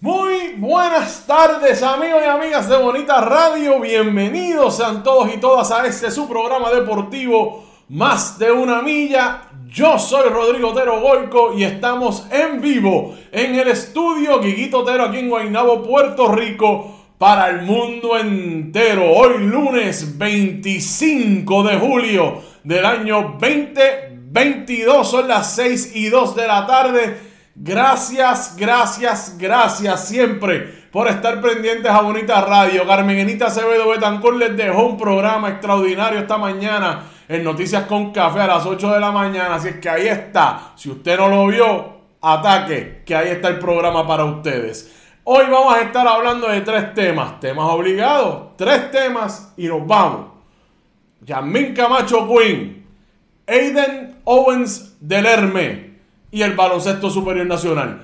Muy buenas tardes amigos y amigas de Bonita Radio, bienvenidos sean todos y todas a este su programa deportivo Más de una milla. Yo soy Rodrigo Otero Golco y estamos en vivo en el estudio Guiguito Otero aquí en Guaynabo, Puerto Rico para el mundo entero. Hoy lunes 25 de julio del año 2022 son las 6 y 2 de la tarde. Gracias, gracias, gracias siempre por estar pendientes a Bonita Radio. Carmenita Acevedo Betancor les dejó un programa extraordinario esta mañana en Noticias con Café a las 8 de la mañana. Así es que ahí está. Si usted no lo vio, ataque, que ahí está el programa para ustedes. Hoy vamos a estar hablando de tres temas. Temas obligados, tres temas y nos vamos. Yasmin Camacho Quinn, Aiden Owens del Herme y el baloncesto superior nacional.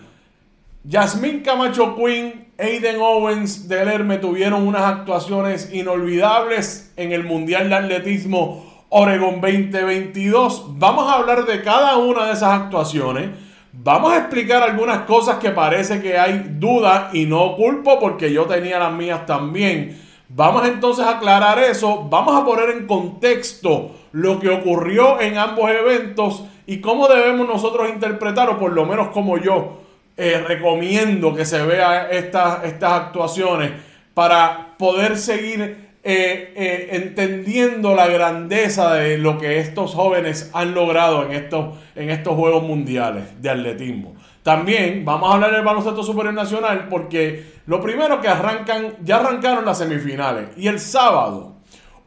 Yasmín Camacho Quinn, Aiden Owens del Herme tuvieron unas actuaciones inolvidables en el Mundial de Atletismo Oregon 2022. Vamos a hablar de cada una de esas actuaciones. Vamos a explicar algunas cosas que parece que hay dudas y no culpo porque yo tenía las mías también. Vamos entonces a aclarar eso. Vamos a poner en contexto lo que ocurrió en ambos eventos y cómo debemos nosotros interpretar, o por lo menos como yo eh, recomiendo que se vea estas, estas actuaciones para poder seguir eh, eh, entendiendo la grandeza de lo que estos jóvenes han logrado en estos, en estos Juegos Mundiales de Atletismo. También vamos a hablar del baloncesto superior nacional porque lo primero que arrancan, ya arrancaron las semifinales y el sábado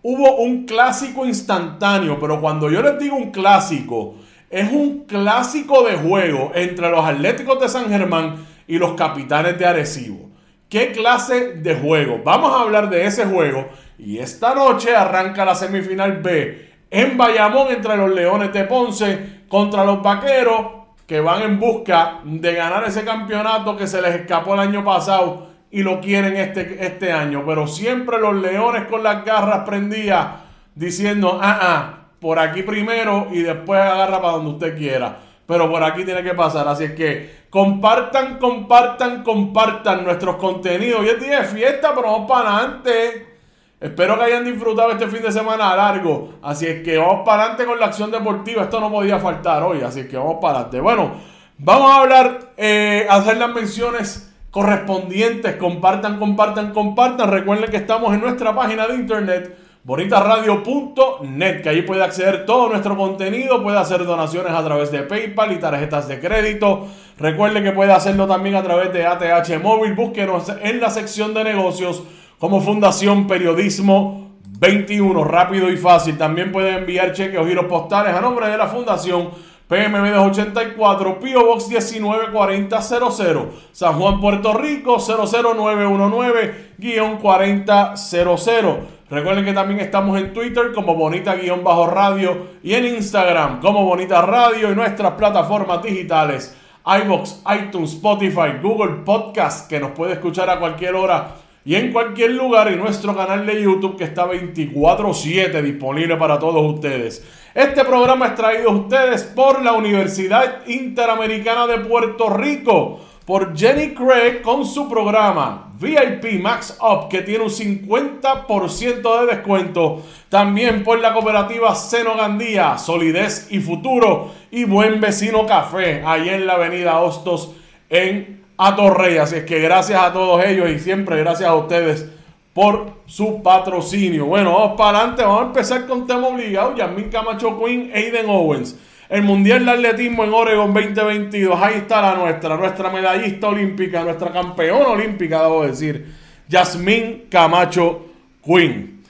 hubo un clásico instantáneo, pero cuando yo les digo un clásico, es un clásico de juego entre los Atléticos de San Germán y los Capitanes de Arecibo. ¿Qué clase de juego? Vamos a hablar de ese juego y esta noche arranca la semifinal B en Bayamón entre los Leones de Ponce contra los Vaqueros que van en busca de ganar ese campeonato que se les escapó el año pasado y lo quieren este, este año. Pero siempre los Leones con las garras prendidas diciendo, ah, ah, por aquí primero y después agarra para donde usted quiera. Pero por aquí tiene que pasar. Así es que compartan, compartan, compartan nuestros contenidos. Hoy es día de fiesta, pero vamos para adelante. Espero que hayan disfrutado este fin de semana largo. Así es que vamos para adelante con la acción deportiva. Esto no podía faltar hoy. Así es que vamos para adelante. Bueno, vamos a hablar, eh, hacer las menciones correspondientes. Compartan, compartan, compartan. Recuerden que estamos en nuestra página de internet bonitaradio.net, que ahí puede acceder todo nuestro contenido, puede hacer donaciones a través de PayPal y tarjetas de crédito. Recuerde que puede hacerlo también a través de ATH Móvil. Búsquenos en la sección de negocios como Fundación Periodismo 21, rápido y fácil. También puede enviar cheques o giros postales a nombre de la Fundación PMB 284, Pio Box 194000, San Juan, Puerto Rico 00919-4000. Recuerden que también estamos en Twitter como Bonita-Radio y en Instagram como Bonita Radio y nuestras plataformas digitales iBox, iTunes, Spotify, Google Podcast que nos puede escuchar a cualquier hora y en cualquier lugar y nuestro canal de YouTube que está 24/7 disponible para todos ustedes. Este programa es traído a ustedes por la Universidad Interamericana de Puerto Rico por Jenny Craig con su programa VIP Max Up que tiene un 50% de descuento. También por la cooperativa Seno Gandía, Solidez y Futuro y Buen Vecino Café, ahí en la avenida Hostos en Atorrey. Así es que gracias a todos ellos y siempre gracias a ustedes por su patrocinio. Bueno, vamos para adelante, vamos a empezar con tema obligado. Yasmin Camacho Queen, Aiden Owens. El Mundial de Atletismo en Oregon 2022. Ahí está la nuestra, nuestra medallista olímpica, nuestra campeona olímpica, debo decir, Yasmín Camacho Quinn.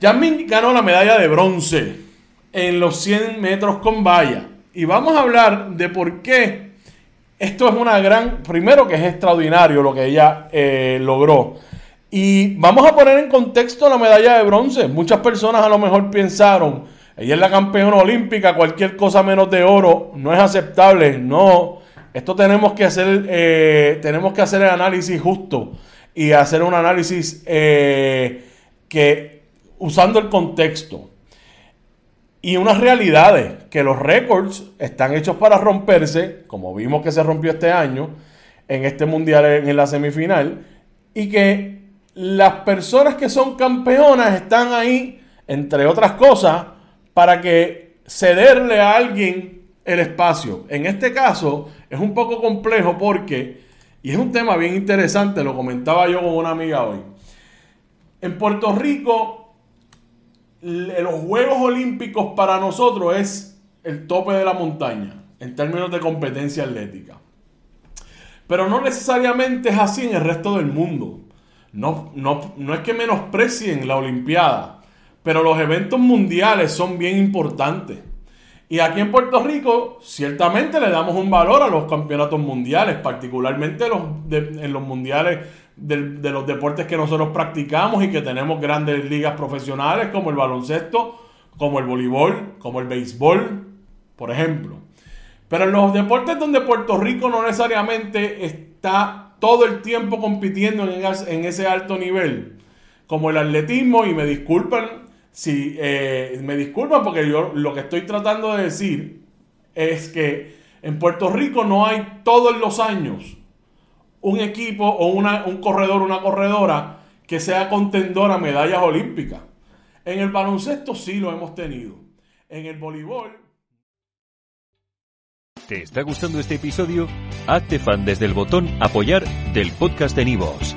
Yasmín ganó la medalla de bronce en los 100 metros con valla. Y vamos a hablar de por qué esto es una gran, primero que es extraordinario lo que ella eh, logró. Y vamos a poner en contexto la medalla de bronce. Muchas personas a lo mejor pensaron, ella es la campeona olímpica, cualquier cosa menos de oro no es aceptable. No, esto tenemos que hacer, eh, tenemos que hacer el análisis justo y hacer un análisis eh, que usando el contexto y unas realidades que los récords están hechos para romperse, como vimos que se rompió este año. en este mundial en la semifinal y que las personas que son campeonas están ahí, entre otras cosas, para que cederle a alguien el espacio. En este caso es un poco complejo porque, y es un tema bien interesante, lo comentaba yo con una amiga hoy. En Puerto Rico, los Juegos Olímpicos para nosotros es el tope de la montaña en términos de competencia atlética. Pero no necesariamente es así en el resto del mundo. No, no, no es que menosprecien la Olimpiada, pero los eventos mundiales son bien importantes. Y aquí en Puerto Rico, ciertamente le damos un valor a los campeonatos mundiales, particularmente los en los mundiales de, los deportes que nosotros practicamos y que tenemos grandes ligas profesionales como el baloncesto, como el voleibol, como el béisbol, por ejemplo. Pero en los deportes donde Puerto Rico no necesariamente está todo el tiempo compitiendo en, ese alto nivel, como el atletismo, y me disculpan si eh, me disculpan porque yo lo que estoy tratando de decir es que en Puerto Rico no hay todos los años un equipo o una, un corredor, una corredora que sea contendor a medallas olímpicas. En el baloncesto sí lo hemos tenido. En el voleibol ¿Te está gustando este episodio? Hazte fan desde el botón Apoyar del podcast de Nivos.